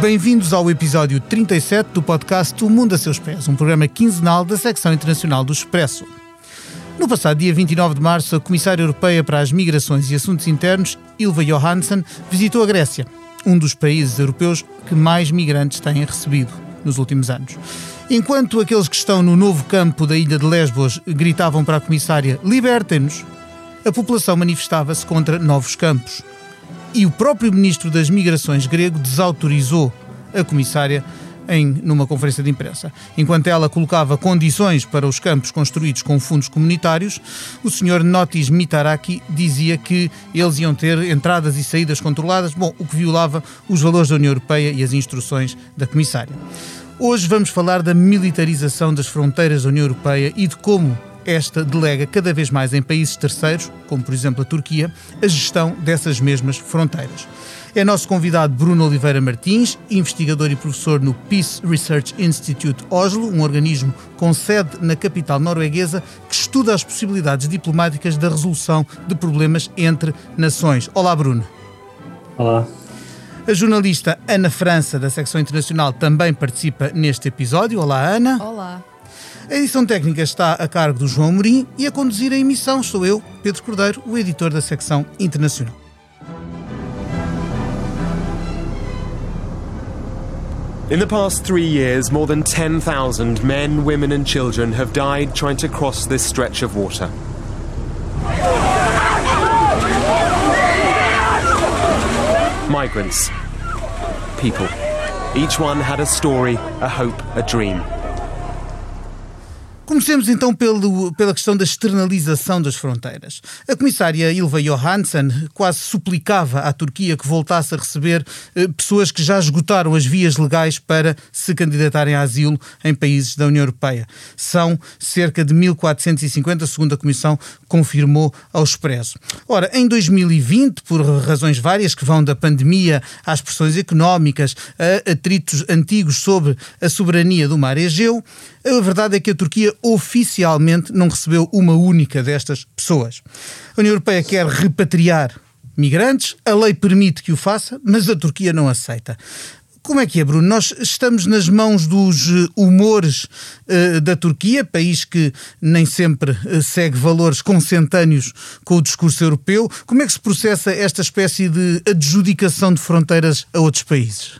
Bem-vindos ao episódio 37 do podcast O Mundo a Seus Pés, um programa quinzenal da secção internacional do Expresso. No passado dia 29 de março, a Comissária Europeia para as Migrações e Assuntos Internos, Ilva Johansson, visitou a Grécia, um dos países europeus que mais migrantes têm recebido nos últimos anos. Enquanto aqueles que estão no novo campo da ilha de Lesbos gritavam para a Comissária libertem-nos, a população manifestava-se contra novos campos e o próprio ministro das Migrações grego desautorizou a comissária em numa conferência de imprensa. Enquanto ela colocava condições para os campos construídos com fundos comunitários, o senhor Notis Mitaraki dizia que eles iam ter entradas e saídas controladas, bom, o que violava os valores da União Europeia e as instruções da comissária. Hoje vamos falar da militarização das fronteiras da União Europeia e de como esta delega cada vez mais em países terceiros, como por exemplo a Turquia, a gestão dessas mesmas fronteiras. É nosso convidado Bruno Oliveira Martins, investigador e professor no Peace Research Institute Oslo, um organismo com sede na capital norueguesa que estuda as possibilidades diplomáticas da resolução de problemas entre nações. Olá, Bruno. Olá. A jornalista Ana França, da secção internacional, também participa neste episódio. Olá, Ana. Olá. A edição técnica está a cargo do João Mourinho e a conduzir a emissão sou eu, Pedro Cordeiro, o editor da secção internacional. In the past three years, more than 10,000 men, women, and children have died trying to cross this stretch of water. Migrants. People. Each one had a story, a hope, a dream. Comecemos então pelo, pela questão da externalização das fronteiras. A comissária Ilva Johansson quase suplicava à Turquia que voltasse a receber eh, pessoas que já esgotaram as vias legais para se candidatarem a asilo em países da União Europeia. São cerca de 1.450, segundo a Comissão confirmou ao Expresso. Ora, em 2020, por razões várias que vão da pandemia às pressões económicas, a atritos antigos sobre a soberania do mar Egeu, a verdade é que a Turquia oficialmente não recebeu uma única destas pessoas. A União Europeia quer repatriar migrantes, a lei permite que o faça, mas a Turquia não aceita. Como é que é, Bruno? Nós estamos nas mãos dos eh, humores uh, da Turquia, país que nem sempre uh, segue valores consentâneos com o discurso europeu. Como é que se processa esta espécie de adjudicação de fronteiras a outros países?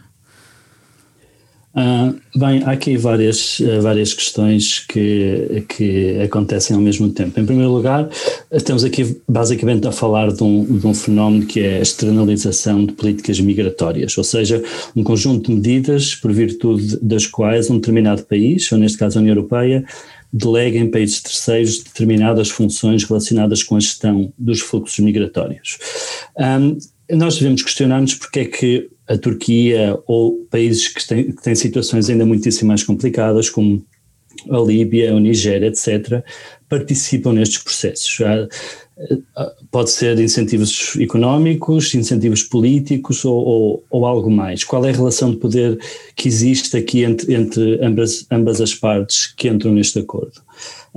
Uh, bem, há aqui várias, uh, várias questões que, que acontecem ao mesmo tempo. Em primeiro lugar, estamos aqui basicamente a falar de um, de um fenómeno que é a externalização de políticas migratórias, ou seja, um conjunto de medidas por virtude das quais um determinado país, ou neste caso a União Europeia, delega em países terceiros determinadas funções relacionadas com a gestão dos fluxos migratórios. Um, nós devemos questionar-nos porque é que a Turquia ou países que têm, que têm situações ainda muitíssimo mais complicadas, como a Líbia, o Nigéria, etc., participam nestes processos. Pode ser incentivos económicos, incentivos políticos ou, ou, ou, algo mais. Qual é a relação de poder que existe aqui entre, entre ambas, ambas as partes que entram neste acordo?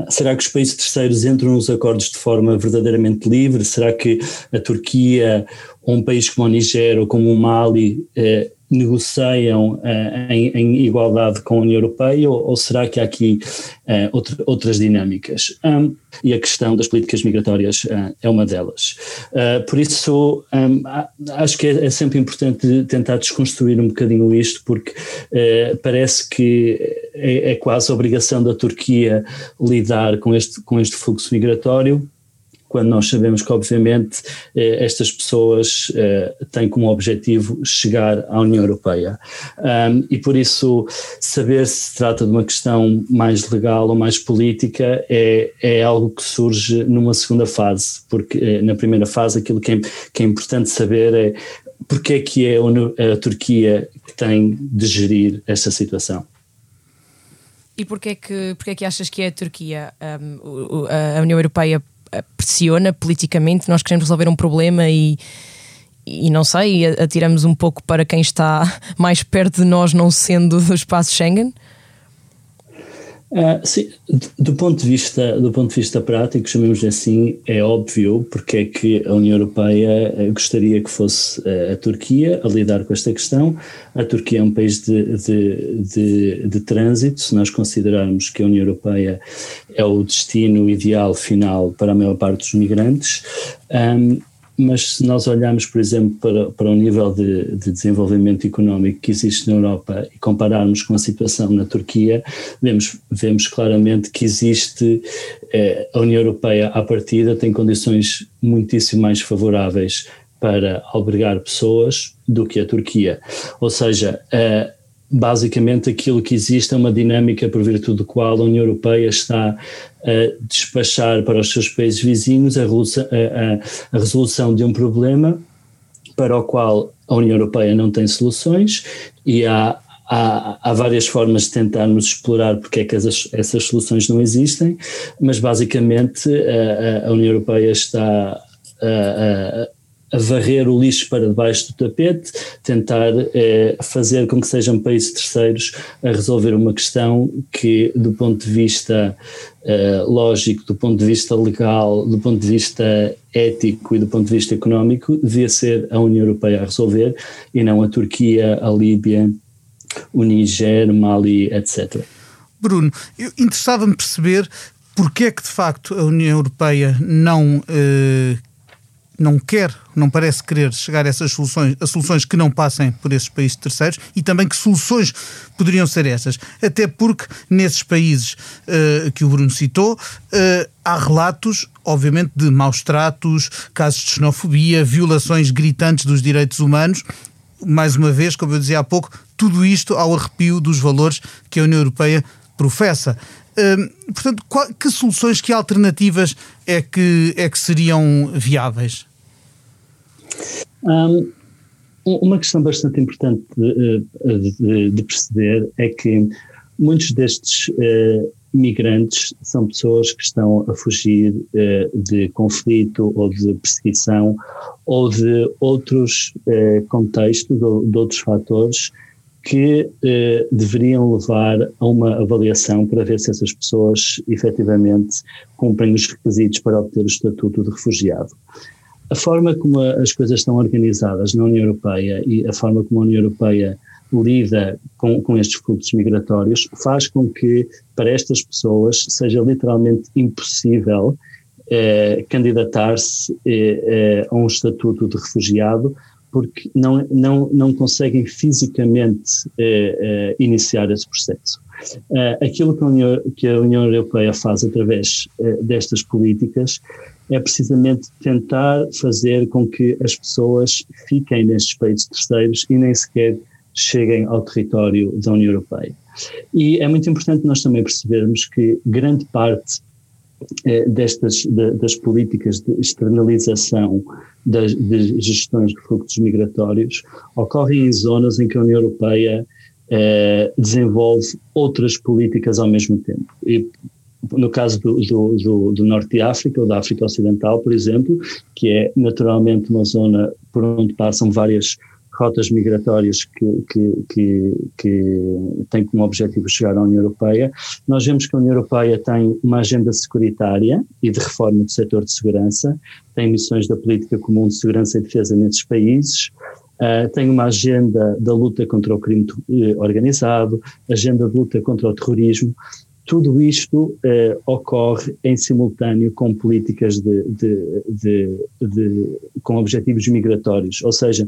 Será que os países terceiros entram nos acordos de forma verdadeiramente livre? Será que a Turquia ou um país como o Niger ou como o Mali eh, negociam eh, em, em, igualdade com a União Europeia ou, ou será que há aqui eh, outra, outras dinâmicas? Um, e a questão das políticas migratórias uh, é uma delas. Uh, por isso, um, acho que é, é, sempre importante tentar desconstruir um bocadinho isto, porque uh, parece que é, é quase obrigação da Turquia lidar com este, com este fluxo migratório quando nós sabemos que, obviamente, eh, estas pessoas eh, têm como objetivo chegar à União Europeia. e por isso, saber se trata de uma questão mais legal ou mais política é, é algo que surge numa segunda fase, porque eh, na primeira fase aquilo que é, que é importante saber é porque é que é a Turquia que tem de gerir esta situação. E porquê é que, é que achas que é a Turquia? Um, a União Europeia pressiona politicamente, nós queremos resolver um problema e, e não sei, atiramos um pouco para quem está mais perto de nós, não sendo do espaço Schengen? Uh, sim, do ponto de vista do ponto de vista prático, chamemos assim, é óbvio porque é que a União Europeia eh, gostaria que fosse eh, a Turquia a lidar com esta questão. A Turquia é um país de, de, de, de trânsito, se nós considerarmos que a União Europeia é o destino ideal final para a maior parte dos migrantes. Um, mas se nós olharmos, por exemplo, para, para o nível de, de, desenvolvimento económico que existe na Europa e compararmos com a situação na Turquia, vemos, vemos claramente que existe, eh, a União Europeia à partida tem condições muitíssimo mais favoráveis para albergar pessoas do que a Turquia. Ou seja, eh, basicamente aquilo que existe é uma dinâmica por virtude do qual a União Europeia está a despachar para os seus países vizinhos a, a, a resolução de um problema para o qual a União Europeia não tem soluções e há, há, há várias formas de tentarmos explorar porque é que essas, essas soluções não existem, mas basicamente a, a União Europeia está a, a varrer o lixo para debaixo do tapete, tentar eh, fazer com que sejam países terceiros a resolver uma questão que, do ponto de vista eh, lógico, do ponto de vista legal, do ponto de vista ético e do ponto de vista económico, devia ser a União Europeia a resolver e não a Turquia, a Líbia, o Niger, Mali, etc. Bruno, interessava-me perceber porque é que de facto a União Europeia não eh, não quer, não parece querer chegar a essas soluções, a soluções que não passem por esses países terceiros e também que soluções poderiam ser essas. Até porque nesses países uh, que o Bruno citou, uh, há relatos, obviamente, de maus tratos, casos de xenofobia, violações gritantes dos direitos humanos. Mais uma vez, como eu dizia há pouco, tudo isto ao arrepio dos valores que a União Europeia professa. Uh, portanto, qual, que soluções, que alternativas é que, é que seriam viáveis? Um, uma questão bastante importante de, de, de, perceber é que muitos destes uh, migrantes são pessoas que estão a fugir uh, de conflito ou de perseguição ou de outros uh, contextos ou de outros fatores que deveriam levar a uma avaliação para ver se essas pessoas efetivamente cumprem os requisitos para obter o estatuto de refugiado. A forma como as coisas estão organizadas na União Europeia e a forma como a União Europeia lida com, com estes fluxos migratórios faz com que para estas pessoas seja literalmente impossível eh, candidatar-se eh, eh, a um estatuto de refugiado porque não, não, não conseguem fisicamente eh, eh, iniciar esse processo. Uh, aquilo que a, União, que a, União, Europeia faz através destas políticas é precisamente tentar fazer com que as pessoas fiquem nestes países terceiros e nem sequer cheguem ao território da União Europeia. E é muito importante nós também percebermos que grande parte eh, destas de, das políticas de externalização das gestões de fluxos migratórios ocorrem em zonas em que a União Europeia eh, desenvolve outras políticas ao mesmo tempo. E no caso do, do, do, do, Norte de África, ou da África Ocidental, por exemplo, que é naturalmente uma zona por onde passam várias rotas migratórias que, que, que, que têm como objetivo chegar à União Europeia, nós vemos que a União Europeia tem uma agenda securitária e de reforma do setor de segurança, tem missões da política comum de segurança e defesa nesses países, Uh, tem uma agenda da luta contra o crime eh, organizado, agenda de luta contra o terrorismo, tudo isto eh, ocorre em simultâneo com políticas de, de, de, de, com objetivos migratórios, ou seja,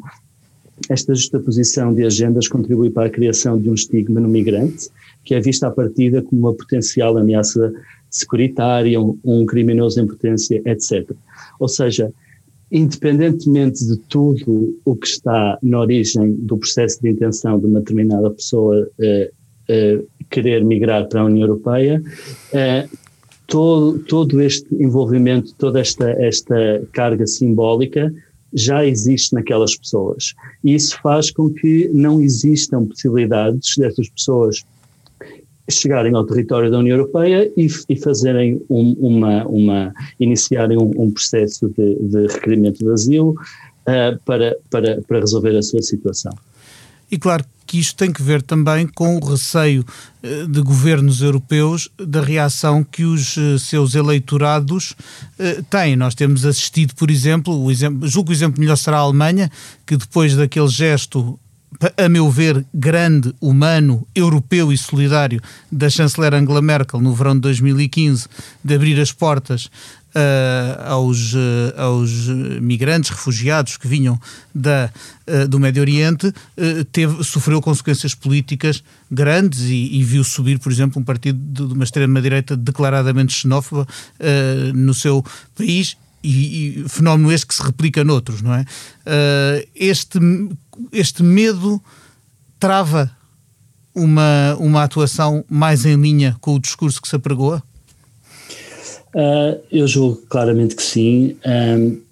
esta justaposição de agendas contribui para a criação de um estigma no migrante, que é visto à partida como uma potencial ameaça securitária, um, um criminoso em potência, etc. Ou seja, independentemente de tudo o que está na origem do processo de intenção de uma determinada pessoa eh, querer migrar para a União Europeia, eh, todo, todo este envolvimento, toda esta, esta carga simbólica já existe naquelas pessoas. E isso faz com que não existam possibilidades destas pessoas chegarem ao território da União Europeia e, e fazerem um, uma, uma, iniciarem um, um processo de, de, requerimento de asilo uh, para, para, para resolver a sua situação. E claro, que isto tem que ver também com o receio eh, de governos europeus da reação que os eh, seus eleitorados eh, têm. Nós temos assistido, por exemplo, o exemplo, julgo que o exemplo melhor será a Alemanha, que depois daquele gesto a meu ver, grande, humano, europeu e solidário da chanceler Angela Merkel no verão de 2015, de abrir as portas aos, uh, aos migrantes, refugiados que vinham da, uh, do Médio Oriente, teve, sofreu consequências políticas grandes e, e, viu subir, por exemplo, um partido de, de uma extrema-direita declaradamente xenófoba no seu país e, e, fenómeno este que se replica noutros, não é? Uh, este, este medo trava uma, uma atuação mais em linha com o discurso que se apregoa? Uh, eu julgo claramente que sim. Uh,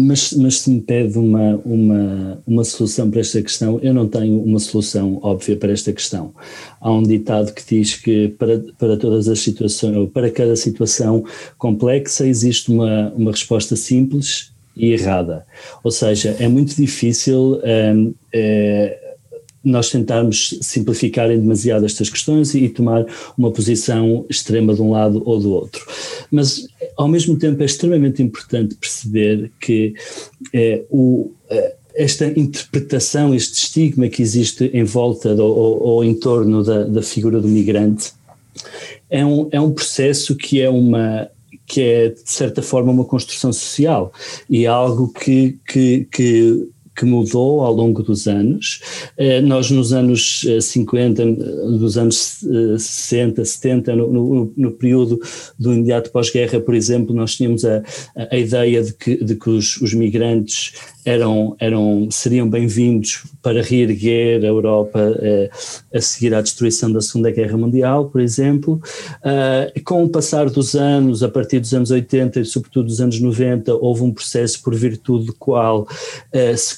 mas, mas se me pede uma, uma, uma solução para esta questão, eu não tenho uma solução óbvia para esta questão. Há um ditado que diz que para, para todas as situações, ou para cada situação complexa, existe uma, uma resposta simples e errada. Ou seja, é muito difícil é, nós tentarmos simplificar em demasiado estas questões e, tomar uma posição extrema de um lado ou do outro. Mas, ao mesmo tempo, é extremamente importante perceber que é, o, é, esta interpretação, este estigma que existe em volta do, ou, ou em torno da, da figura do migrante é um, é um processo que é uma que é de certa forma uma construção social e é algo que, que, que que mudou ao longo dos anos. Eh, nós nos anos 50, eh, dos anos 60, eh, 70, no, no, no período do imediato pós-guerra, por exemplo, nós tínhamos a, a ideia de que, de que os, os migrantes eram, eram, seriam bem-vindos para reerguer a Europa eh, a seguir à destruição da Segunda Guerra Mundial, por exemplo. Uh, com o passar dos anos, a partir dos anos 80 e sobretudo dos anos 90, houve um processo por virtude do qual, uh, se,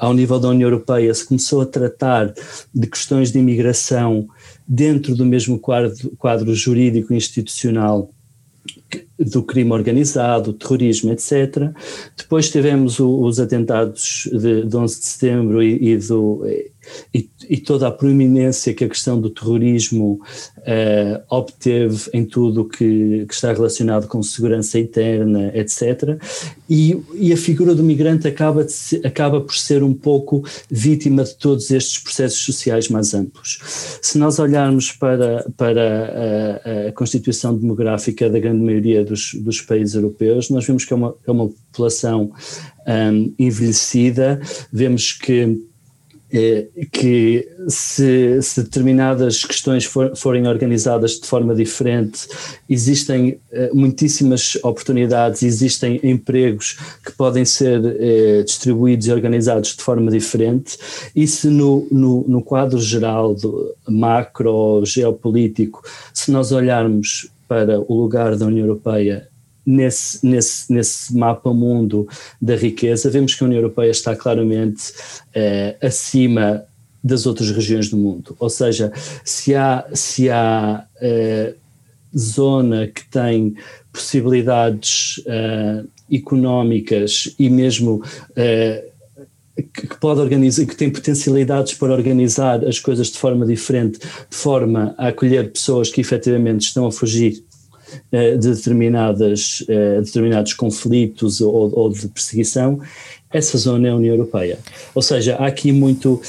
ao nível da União Europeia, se começou a tratar de questões de imigração dentro do mesmo quadro, quadro jurídico institucional do crime organizado, terrorismo, etc. Depois tivemos o, os atentados de, de 11 de setembro e, e do, e, e, toda a proeminência que a questão do terrorismo uh, obteve em tudo que, que, está relacionado com segurança interna, etc. E, e a figura do migrante acaba, de, acaba por ser um pouco vítima de todos estes processos sociais mais amplos. Se nós olharmos para, para a, a constituição demográfica da grande maioria dos, dos países europeus, nós vemos que é uma, é uma população um, envelhecida, vemos que que se, se, determinadas questões for, forem organizadas de forma diferente, existem eh, muitíssimas oportunidades, existem empregos que podem ser eh, distribuídos e organizados de forma diferente, e se no, no, no quadro geral do macro geopolítico, se nós olharmos para o lugar da União Europeia nesse, nesse, nesse mapa mundo da riqueza, vemos que a União Europeia está claramente eh, acima das outras regiões do mundo. Ou seja, se há, se há eh, zona que tem possibilidades eh, económicas e mesmo que pode organizar, que tem potencialidades para organizar as coisas de forma diferente, de forma a acolher pessoas que efetivamente estão a fugir de determinadas, eh, determinados conflitos ou, ou de perseguição, essa zona é a União Europeia. Ou seja, há aqui muito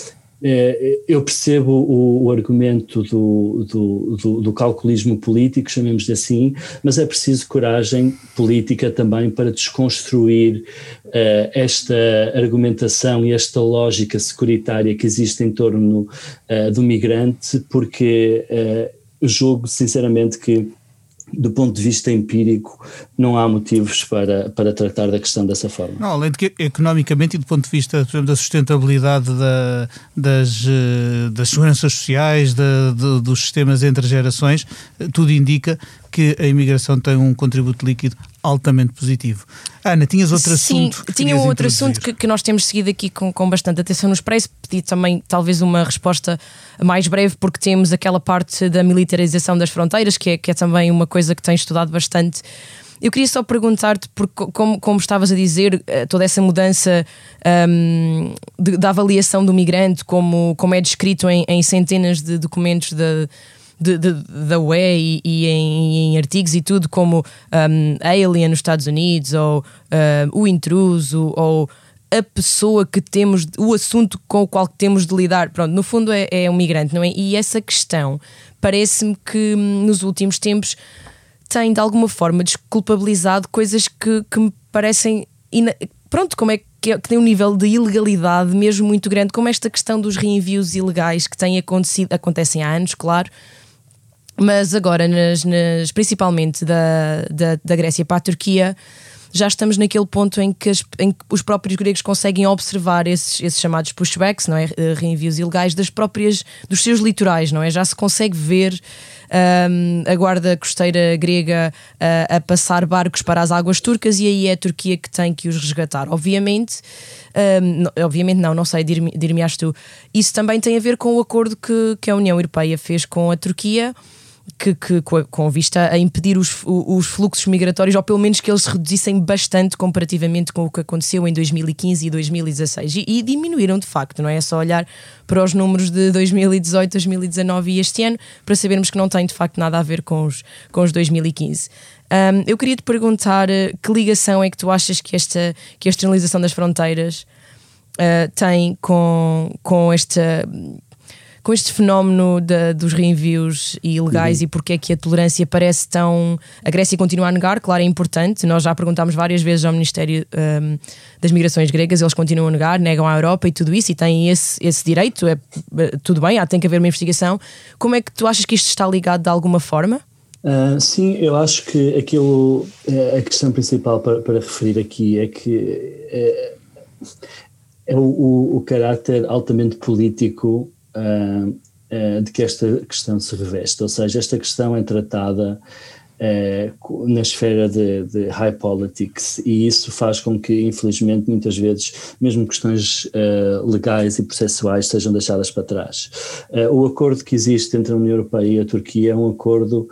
eh, eu percebo o, o argumento do, do, do, do, calculismo político, chamemos-lhe assim, mas é preciso coragem política também para desconstruir uh, esta argumentação e esta lógica securitária que existe em torno uh, do migrante, porque uh, julgo sinceramente que do ponto de vista empírico, não há motivos para, para tratar da questão dessa forma. Não, além de que economicamente e do ponto de vista exemplo, da sustentabilidade da, das, eh, das seguranças sociais, da, dos sistemas entre gerações, eh, tudo indica que a imigração tem um contributo líquido altamente positivo. Ana, tinhas outro Sim, assunto? tinha um outro assunto que, que, nós temos seguido aqui com, com bastante atenção no Expresso. Pedi também talvez uma resposta mais breve, porque temos aquela parte da militarização das fronteiras, que é, que é também uma coisa que tem estudado bastante eu queria só perguntar-te, porque, como, como estavas a dizer, eh, toda essa mudança um, de, da avaliação do migrante, como, como é descrito em, em centenas de documentos de, da UE e, e em, em, artigos e tudo, como um, Alien nos Estados Unidos, ou uh, o intruso, ou a pessoa que temos, o assunto com o qual temos de lidar. Pronto, no fundo é, é um migrante, não é? E essa questão parece-me que hum, nos últimos tempos tem de alguma forma desculpabilizado coisas que, que me parecem. Pronto, como é que, que tem um nível de ilegalidade mesmo muito grande, como esta questão dos reenvios ilegais que têm acontecido, acontecem há anos, claro, mas agora, nas, nas, principalmente da, da, da Grécia para a Turquia já estamos naquele ponto em que, as, em que os próprios gregos conseguem observar esses, esses, chamados pushbacks, não é? Eh, reenvios ilegais das próprias, dos seus litorais, não é? Já se consegue ver um, a guarda costeira grega uh, a passar barcos para as águas turcas e aí é a Turquia que tem que os resgatar. Obviamente, um, não, obviamente não, não sei, dir-me-ás tu. Isso também tem a ver com o acordo que, que a União Europeia fez com a Turquia que, que com vista a impedir os, os fluxos migratórios, ou pelo menos que eles se reduzissem bastante comparativamente com o que aconteceu em 2015 e 2016. E, e diminuíram de facto, não é? É só olhar para os números de 2018, 2019 e este ano para sabermos que não tem de facto nada a ver com os, com os 2015. Um, eu queria te perguntar eh, que ligação é que tu achas que esta, que a externalização das fronteiras uh, tem com, com esta com este fenómeno dos reenvios ilegais uhum. e porque é que a tolerância parece tão. A Grécia continua a negar, claro, é importante. Nós já perguntámos várias vezes ao Ministério um, das Migrações Gregas, eles continuam a negar, negam à Europa e tudo isso, e têm esse, esse direito. É, tudo bem, há, tem que haver uma investigação. Como é que tu achas que isto está ligado de alguma forma? Uh, sim, eu acho que aquilo, eh, a questão principal para, para referir aqui é que é, é o, o, o caráter altamente político de que esta questão se reveste, ou seja, esta questão é tratada uh, na esfera de, de, high politics e isso faz com que, infelizmente, muitas vezes, mesmo questões legais e processuais sejam deixadas para trás. o acordo que existe entre a União Europeia e a Turquia é um acordo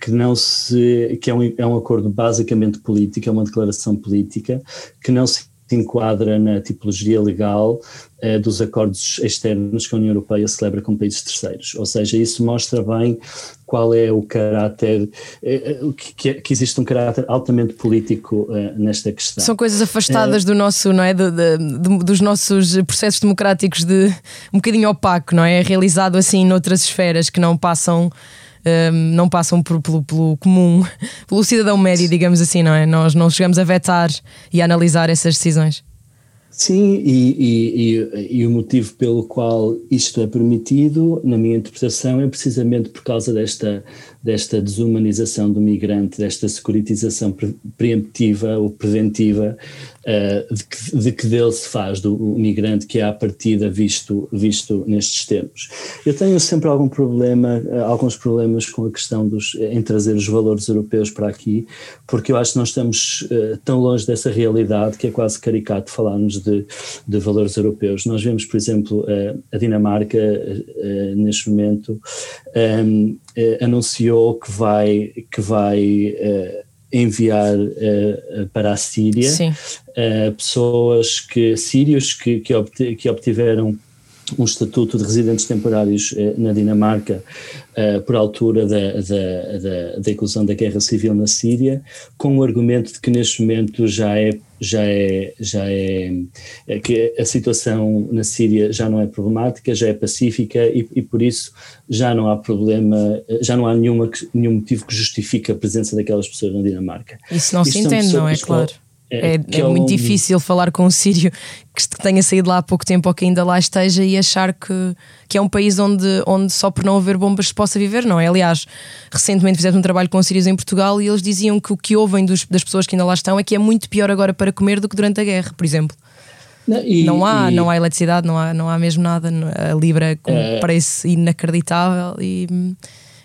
que não se que é um, é um acordo basicamente político, é uma declaração política que não se enquadra na tipologia legal eh, dos acordos externos que a União Europeia celebra com países terceiros. Ou seja, isso mostra bem qual é o caráter, eh, eh que, que, existe um caráter altamente político eh, nesta questão. São coisas afastadas do nosso, não é? Dos nossos processos democráticos de um bocadinho opaco, não é? Realizado assim noutras esferas que não passam um, não passam por, pelo, pelo, comum, pelo cidadão médio, digamos assim, não é? Nós não chegamos a vetar e a analisar essas decisões. Sim, e, e, e, e, o motivo pelo qual isto é permitido, na minha interpretação, é precisamente por causa desta, desta desumanização do migrante, desta securitização preemptiva ou preventiva uh, de, que, de, que, dele se faz do migrante que é à partida visto, visto nestes termos. Eu tenho sempre algum problema, uh, alguns problemas com a questão dos, em trazer os valores europeus para aqui, porque eu acho que nós estamos uh, tão longe dessa realidade que é quase caricato falarmos de, de valores europeus. Nós vemos, por exemplo, a Dinamarca, neste momento, um, anunciou anunciou que vai, que vai uh, enviar uh, para a Síria uh, pessoas que, sírios que, que obtiveram um estatuto de residentes temporários eh, na Dinamarca eh, por altura da, da, da, da inclusão da guerra civil na Síria, com o argumento de que neste momento já é já é já é, é que a situação na Síria já não é problemática, já é pacífica e, e por isso já não há problema, já não há nenhuma, nenhum motivo que justifique a presença daquelas pessoas na Dinamarca. Isso não Isto se entende, não é claro. É, é, é, muito difícil falar com um sírio que tenha saído lá há pouco tempo ou que ainda lá esteja e achar que, que é um país onde, onde só por não haver bombas se possa viver, não é? Aliás, recentemente fizemos um trabalho com sírios em Portugal e eles diziam que o que ouvem dos, das pessoas que ainda lá estão é que é muito pior agora para comer do que durante a guerra, por exemplo. Não, e, não há, e... não há eletricidade, não há, não há mesmo nada. A Libra com é... preço inacreditável e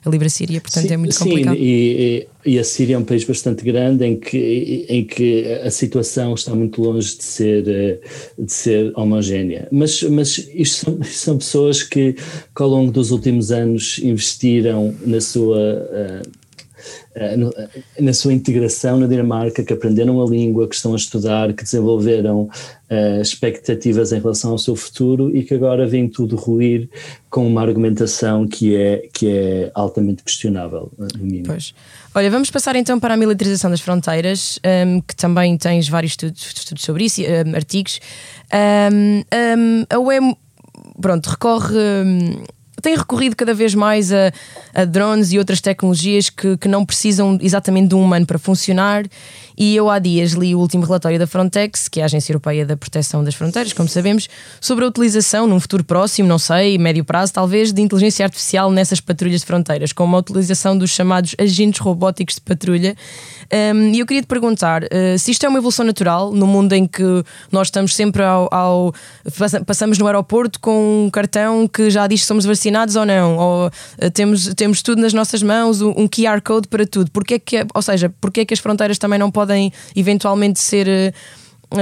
a Libra Síria, portanto sim, é muito complicado. Sim, e, e, a Síria é um país bastante grande em que, em que a situação está muito longe de ser, eh, de ser homogénea. Mas, mas isto são, isto são pessoas que, que ao longo dos últimos anos investiram na sua. Uh, na sua integração na Dinamarca, que aprenderam a língua, que estão a estudar, que desenvolveram expectativas em relação ao seu futuro e que agora vem tudo ruir com uma argumentação que é, que é altamente questionável. Pois. Olha, vamos passar então para a militarização das fronteiras, um, que também tens vários estudos, estudos sobre isso, um, artigos. Um, a UE, pronto, recorre tem recorrido cada vez mais a, a drones e outras tecnologias que, que, não precisam exatamente de um humano para funcionar. E eu há dias li o último relatório da Frontex, que é a Agência Europeia da Proteção das Fronteiras, como sabemos, sobre a utilização, num futuro próximo, não sei, médio prazo talvez, de inteligência artificial nessas patrulhas de fronteiras, com uma utilização dos chamados agentes robóticos de patrulha. Um, e eu queria te perguntar uh, se isto é uma evolução natural no mundo em que nós estamos sempre ao, ao passamos no aeroporto com um cartão que já diz que somos vacinados ou não, ou uh, temos, temos tudo nas nossas mãos, um QR Code para tudo. Porque é que, ou seja, porque é que as fronteiras também não podem eventualmente ser. Uh,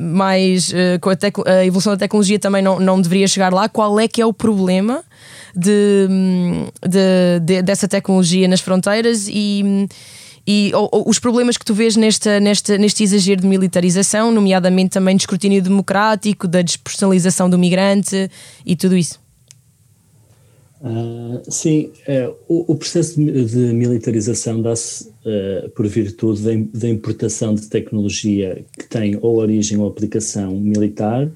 mais uh, com a, a, evolução da tecnologia também não, não deveria chegar lá. Qual é que é o problema de, de, de dessa tecnologia nas fronteiras e, e ou, ou, os problemas que tu vês nesta, nesta, neste exagero de militarização, nomeadamente também de escrutínio democrático, da despersonalização do migrante e tudo isso? Uh, sim, uh, o, o, processo de, de militarização dá-se uh, por virtude da, da, importação de tecnologia que tem ou origem ou aplicação militar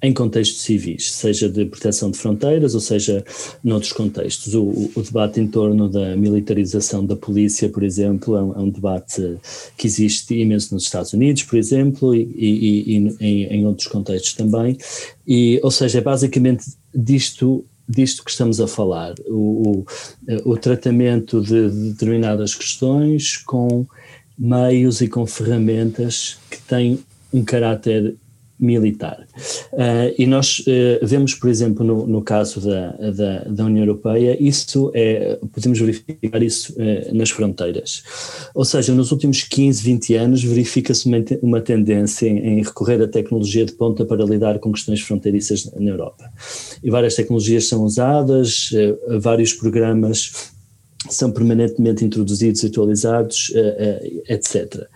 em contextos civis, seja de proteção de fronteiras ou seja noutros contextos. O, o debate em torno da militarização da polícia, por exemplo, é um, é um, debate que existe imenso nos Estados Unidos, por exemplo, e, e, e em, em outros contextos também. E, ou seja, é basicamente disto disto que estamos a falar, o, o, o tratamento de, de determinadas questões com meios e com ferramentas que têm um caráter militar. Uh, e nós uh, vemos, por exemplo, no, no caso da, da, da, União Europeia, isso é, podemos verificar isso uh, nas fronteiras. Ou seja, nos últimos 15, 20 anos verifica-se uma, uma tendência em, em, recorrer à tecnologia de ponta para lidar com questões fronteiriças na Europa. E várias tecnologias são usadas, vários programas são permanentemente introduzidos atualizados, etc.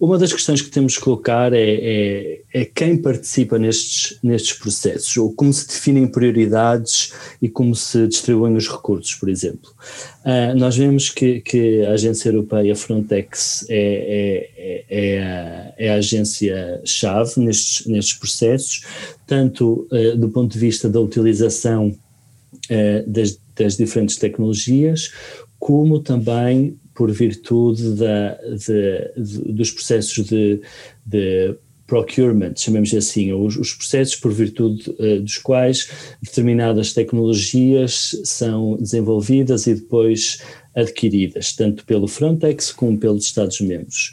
Uma das questões que temos que colocar é, é, é, quem participa nestes, nestes processos, ou como se definem prioridades e como se distribuem os recursos, por exemplo. Uh, nós vemos que, que, a agência europeia Frontex é, é, é a, é a agência-chave nestes, nestes processos, tanto uh, do ponto de vista da utilização das, das diferentes tecnologias, como também por virtude da, de, de, dos processos de, de procurement, chamemos assim, os, os processos por virtude uh, dos quais determinadas tecnologias são desenvolvidas e depois adquiridas, tanto pelo Frontex como pelos Estados-membros.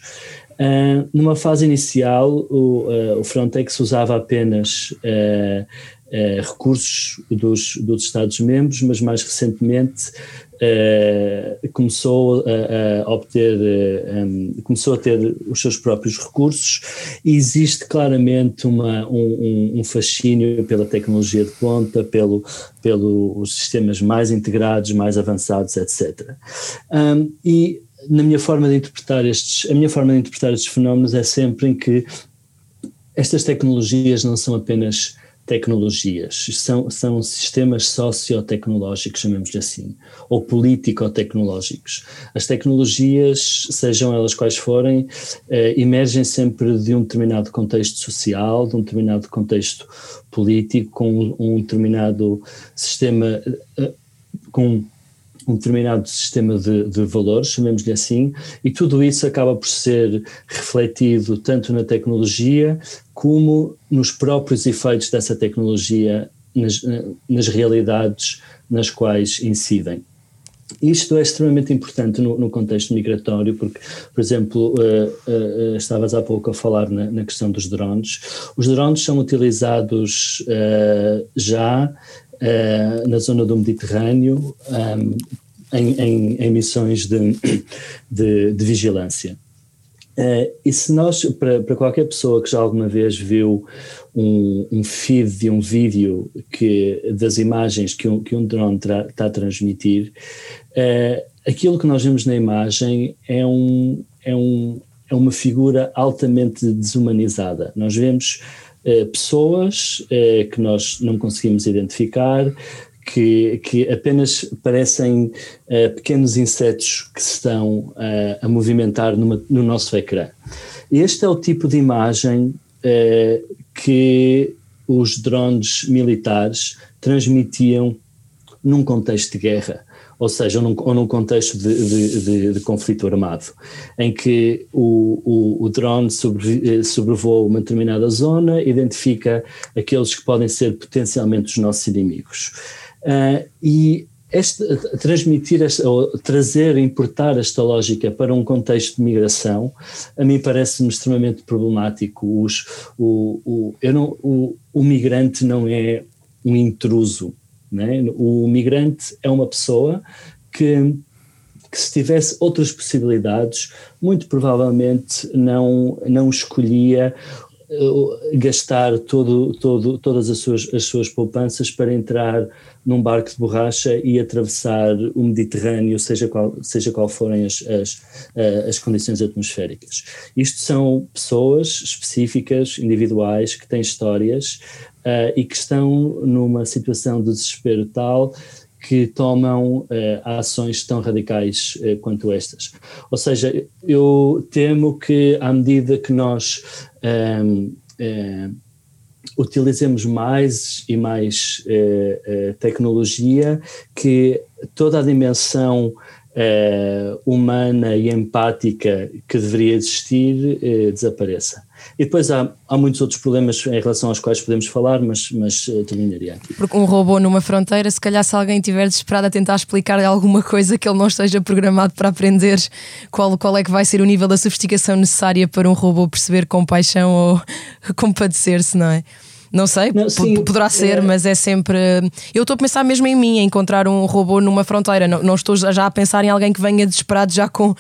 Uh, numa fase inicial, o, uh, o, Frontex usava apenas recursos dos, dos Estados-membros, mas mais recentemente Uh, começou a, a obter, um, começou a ter os seus próprios recursos e existe claramente uma, um, um, fascínio pela tecnologia de ponta, pelo, pelos sistemas mais integrados, mais avançados, etc. Um, e na minha forma de interpretar estes, a minha forma de interpretar estes fenómenos é sempre em que estas tecnologias não são apenas tecnologias, são, são sistemas sociotecnológicos, chamemos-lhe assim, ou político-tecnológicos. As tecnologias, sejam elas quais forem, eh, emergem sempre de um determinado contexto social, de um determinado contexto político, com um determinado sistema, eh, com um determinado sistema de, de valores, chamemos-lhe assim, e tudo isso acaba por ser refletido tanto na tecnologia como nos próprios efeitos dessa tecnologia nas, nas realidades nas quais incidem. Isto é extremamente importante no, no, contexto migratório, porque, por exemplo, uh, uh, estavas há pouco a falar na, na, questão dos drones. Os drones são utilizados uh, já uh, na zona do Mediterrâneo um, em, em, em, missões de, de, de vigilância. Uh, e se nós, para, para qualquer pessoa que já alguma vez viu um, um feed de um vídeo que, das imagens que um, que um drone está a transmitir, uh, aquilo que nós vemos na imagem é, um, é, um, é uma figura altamente desumanizada. Nós vemos pessoas que nós não conseguimos identificar, que, que apenas parecem uh, pequenos insetos que estão a movimentar numa, no nosso ecrã. Este é o tipo de imagem que os drones militares transmitiam num contexto de guerra, ou seja, num, ou num contexto de, de, de, de, conflito armado, em que o, o, o drone sobre, sobrevoa uma determinada zona, identifica aqueles que podem ser potencialmente os nossos inimigos. Uh, e este, transmitir, esta, ou trazer, importar esta lógica para um contexto de migração, a mim parece-me extremamente problemático. Os, o, o, eu não, o, o migrante não é um intruso, né? o migrante é uma pessoa que, que se tivesse outras possibilidades, muito provavelmente não, não escolhia eh, gastar todo, todo, todas as suas, as suas poupanças para entrar num barco de borracha e atravessar o Mediterrâneo, seja qual, seja qual forem as, as, eh, as condições atmosféricas. Isto são pessoas específicas, individuais, que têm histórias uh, e que estão numa situação de desespero tal que tomam uh, ações tão radicais uh, quanto estas. Ou seja, eu temo que à medida que nós um, ehm, uh, utilizemos mais e mais tecnologia, que toda a dimensão humana e empática que deveria existir desapareça. E depois há, há muitos outros problemas em relação aos quais podemos falar, mas, mas uh, terminaria aqui. Porque um robô numa fronteira, se calhar se alguém estiver desesperado a tentar explicar alguma coisa que ele não esteja programado para aprender, qual, qual é que vai ser o nível da sofisticação necessária para um robô perceber compaixão ou compadecer-se, não é? Não sei, não, sim, poderá ser, é... mas é sempre. Eu estou a pensar mesmo em mim, a encontrar um robô numa fronteira. Não, não estou já a pensar em alguém que venha desesperado já com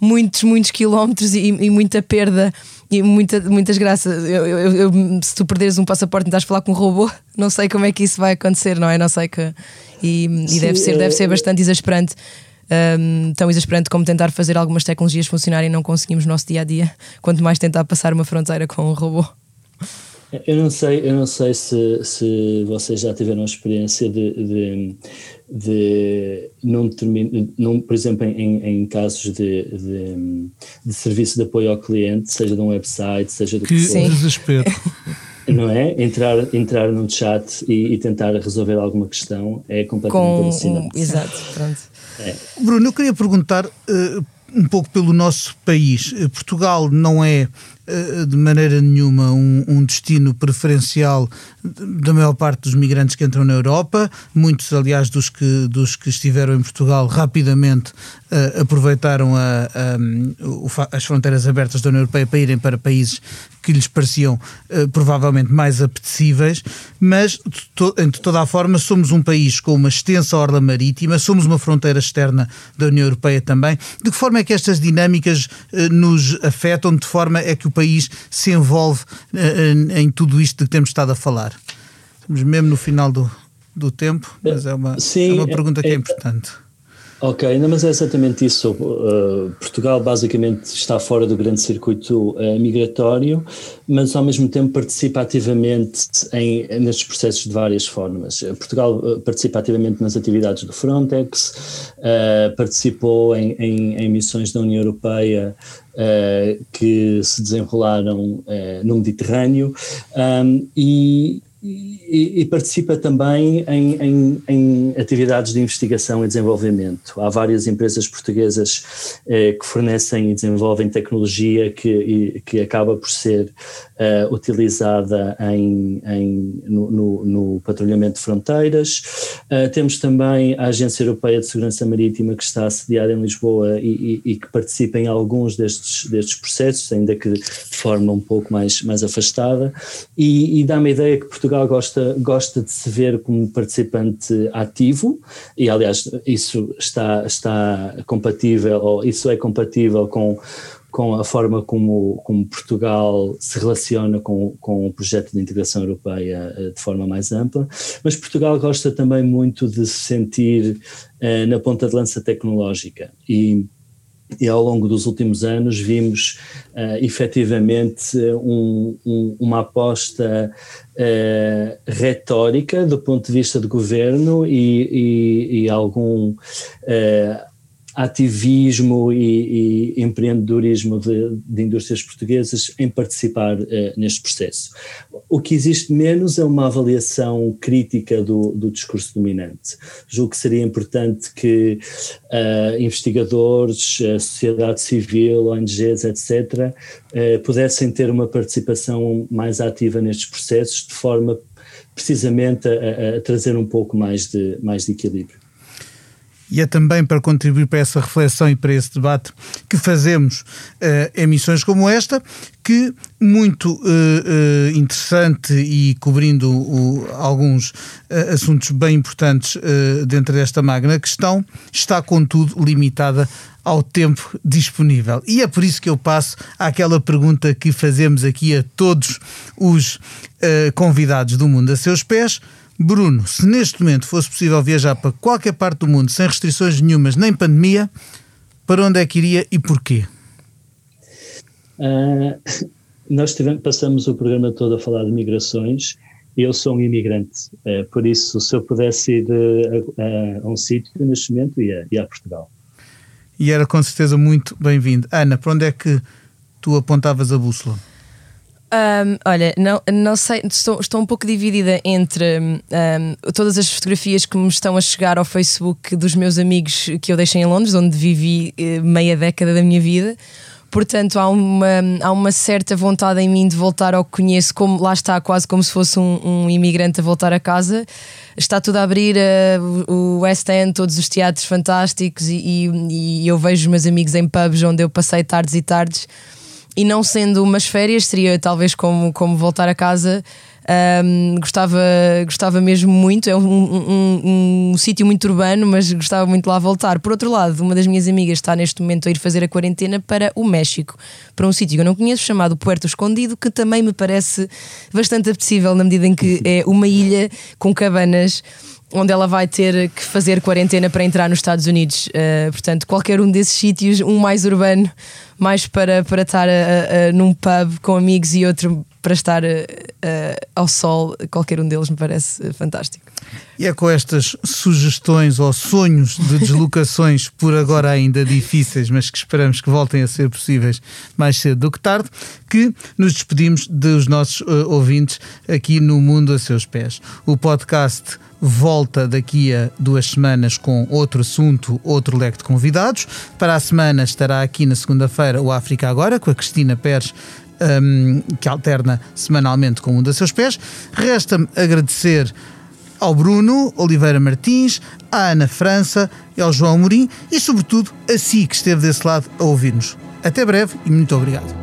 muitos, muitos quilómetros e, e muita perda e muita, muitas graças. Eu, eu, eu, se tu perderes um passaporte e estás a falar com um robô, não sei como é que isso vai acontecer, não é? Não sei que. E, e deve, ser, deve ser é, é. bastante exasperante. Um, tão exasperante como tentar fazer algumas tecnologias funcionarem e não conseguimos no nosso dia a dia, quanto mais tentar passar uma fronteira com um robô. Eu não sei, eu não sei se, se vocês já tiveram a experiência de, de, de não terminar, não, por exemplo, em, em casos de, de, de, serviço de apoio ao cliente, seja de um website, seja do que, que for. desespero. Não é? Entrar, entrar num chat e, e, tentar resolver alguma questão é completamente Com, alucinante. Um, exato, pronto. É. Bruno, eu queria perguntar uh, um pouco pelo nosso país. Uh, Portugal não é de maneira nenhuma um, um destino preferencial da maior parte dos migrantes que entram na Europa. Muitos, aliás, dos que, dos que estiveram em Portugal rapidamente uh, aproveitaram a, a, as fronteiras abertas da União Europeia para irem para países que lhes pareciam uh, provavelmente mais apetecíveis, mas to, de toda a forma somos um país com uma extensa orla marítima, somos uma fronteira externa da União Europeia também. De que forma é que estas dinâmicas uh, nos afetam? De forma é que o país se envolve em tudo isto de que temos estado a falar? Estamos mesmo no final do, do tempo, mas é uma, Sim, é uma pergunta que é, é importante. Ok, não, mas é exatamente isso. Uh, Portugal basicamente está fora do grande circuito uh, migratório, mas ao mesmo tempo participa ativamente em, nestes processos de várias formas. Uh, Portugal uh, participa ativamente nas atividades do Frontex, uh, participou em, em, em, missões da União Europeia uh, que se desenrolaram no Mediterrâneo um, e e, e, participa também em, em, em, atividades de investigação e desenvolvimento. Há várias empresas portuguesas eh, que fornecem e desenvolvem tecnologia que, que acaba por ser eh, utilizada em, no, no, no, patrulhamento de fronteiras. Uh, temos também a Agência Europeia de Segurança Marítima que está assediada em Lisboa e, e, e, que participa em alguns destes, destes processos, ainda que de forma um pouco mais, mais afastada. E, e dá-me a ideia que Portugal gosta, gosta de se ver como participante ativo, e aliás, isso está, está compatível, ou isso é compatível com com a forma como, como Portugal se relaciona com, com o projeto de integração europeia uh, de forma mais ampla, mas Portugal gosta também muito de se sentir uh, na ponta de lança tecnológica. E e ao longo dos últimos anos vimos uh, efetivamente um, um, uma aposta uh, retórica do ponto de vista do governo e, e, e algum uh, ativismo e, e empreendedorismo de, de, indústrias portuguesas em participar uh, neste processo. O que existe menos é uma avaliação crítica do, do discurso dominante. Julgo que seria importante que uh, investigadores, a sociedade civil, ONGs, etc., uh, pudessem ter uma participação mais ativa nestes processos, de forma precisamente a, a trazer um pouco mais de, mais de equilíbrio e é também para contribuir para essa reflexão e para esse debate que fazemos uh, emissões como esta, que muito uh, uh, interessante e cobrindo alguns assuntos bem importantes dentro desta magna questão, está contudo limitada ao tempo disponível. E é por isso que eu passo àquela pergunta que fazemos aqui a todos os convidados do mundo a seus pés Bruno, se neste momento fosse possível viajar para qualquer parte do mundo sem restrições nenhumas nem pandemia, para onde é que iria e porquê? Uh, nós tivemos, passamos o programa todo a falar de migrações eu sou um imigrante, uh, por isso se eu pudesse ir uh, a, um sítio neste momento ia, ia a Portugal. E era com certeza muito bem-vindo. Ana, para onde é que tu apontavas a bússola? Um, olha, não, não sei, estou, estou um pouco dividida entre um, todas as fotografias que me estão a chegar ao Facebook dos meus amigos que eu deixei em Londres, onde vivi uh, meia década da minha vida. Portanto, há uma, há uma certa vontade em mim de voltar ao que conheço, como lá está, quase como se fosse um, um imigrante a voltar a casa. Está tudo a abrir uh, o West End, todos os teatros fantásticos, e, e, e eu vejo os meus amigos em pubs onde eu passei tardes e tardes e não sendo umas férias, seria talvez como, como voltar a casa. Um, gostava, gostava mesmo muito. É um, um, um, um sítio muito urbano, mas gostava muito lá voltar. Por outro lado, uma das minhas amigas está neste momento a ir fazer a quarentena para o México, para um sítio que eu não conheço, chamado Puerto Escondido, que também me parece bastante apetecível na medida em que é uma ilha com cabanas onde ela vai ter que fazer quarentena para entrar nos Estados Unidos. Uh, portanto, qualquer um desses sítios, um mais urbano, mais para, para estar uh, uh, num pub com amigos e outro para estar ao sol, qualquer um deles me parece fantástico. E é com estas sugestões ou sonhos de deslocações, por agora ainda difíceis, mas que esperamos que voltem a ser possíveis mais cedo do que tarde, que nos despedimos dos nossos ouvintes aqui no Mundo a Seus Pés. O podcast volta daqui a duas semanas com outro assunto, outro leque de convidados. Para a semana estará aqui na segunda-feira o África Agora, com a Cristina Pérez. Um, que alterna semanalmente com um dos seus pés. Resta-me agradecer ao Bruno Oliveira Martins, à Ana França e ao João Morim e, sobretudo, a si que esteve desse lado a ouvir-nos. Até breve e muito obrigado.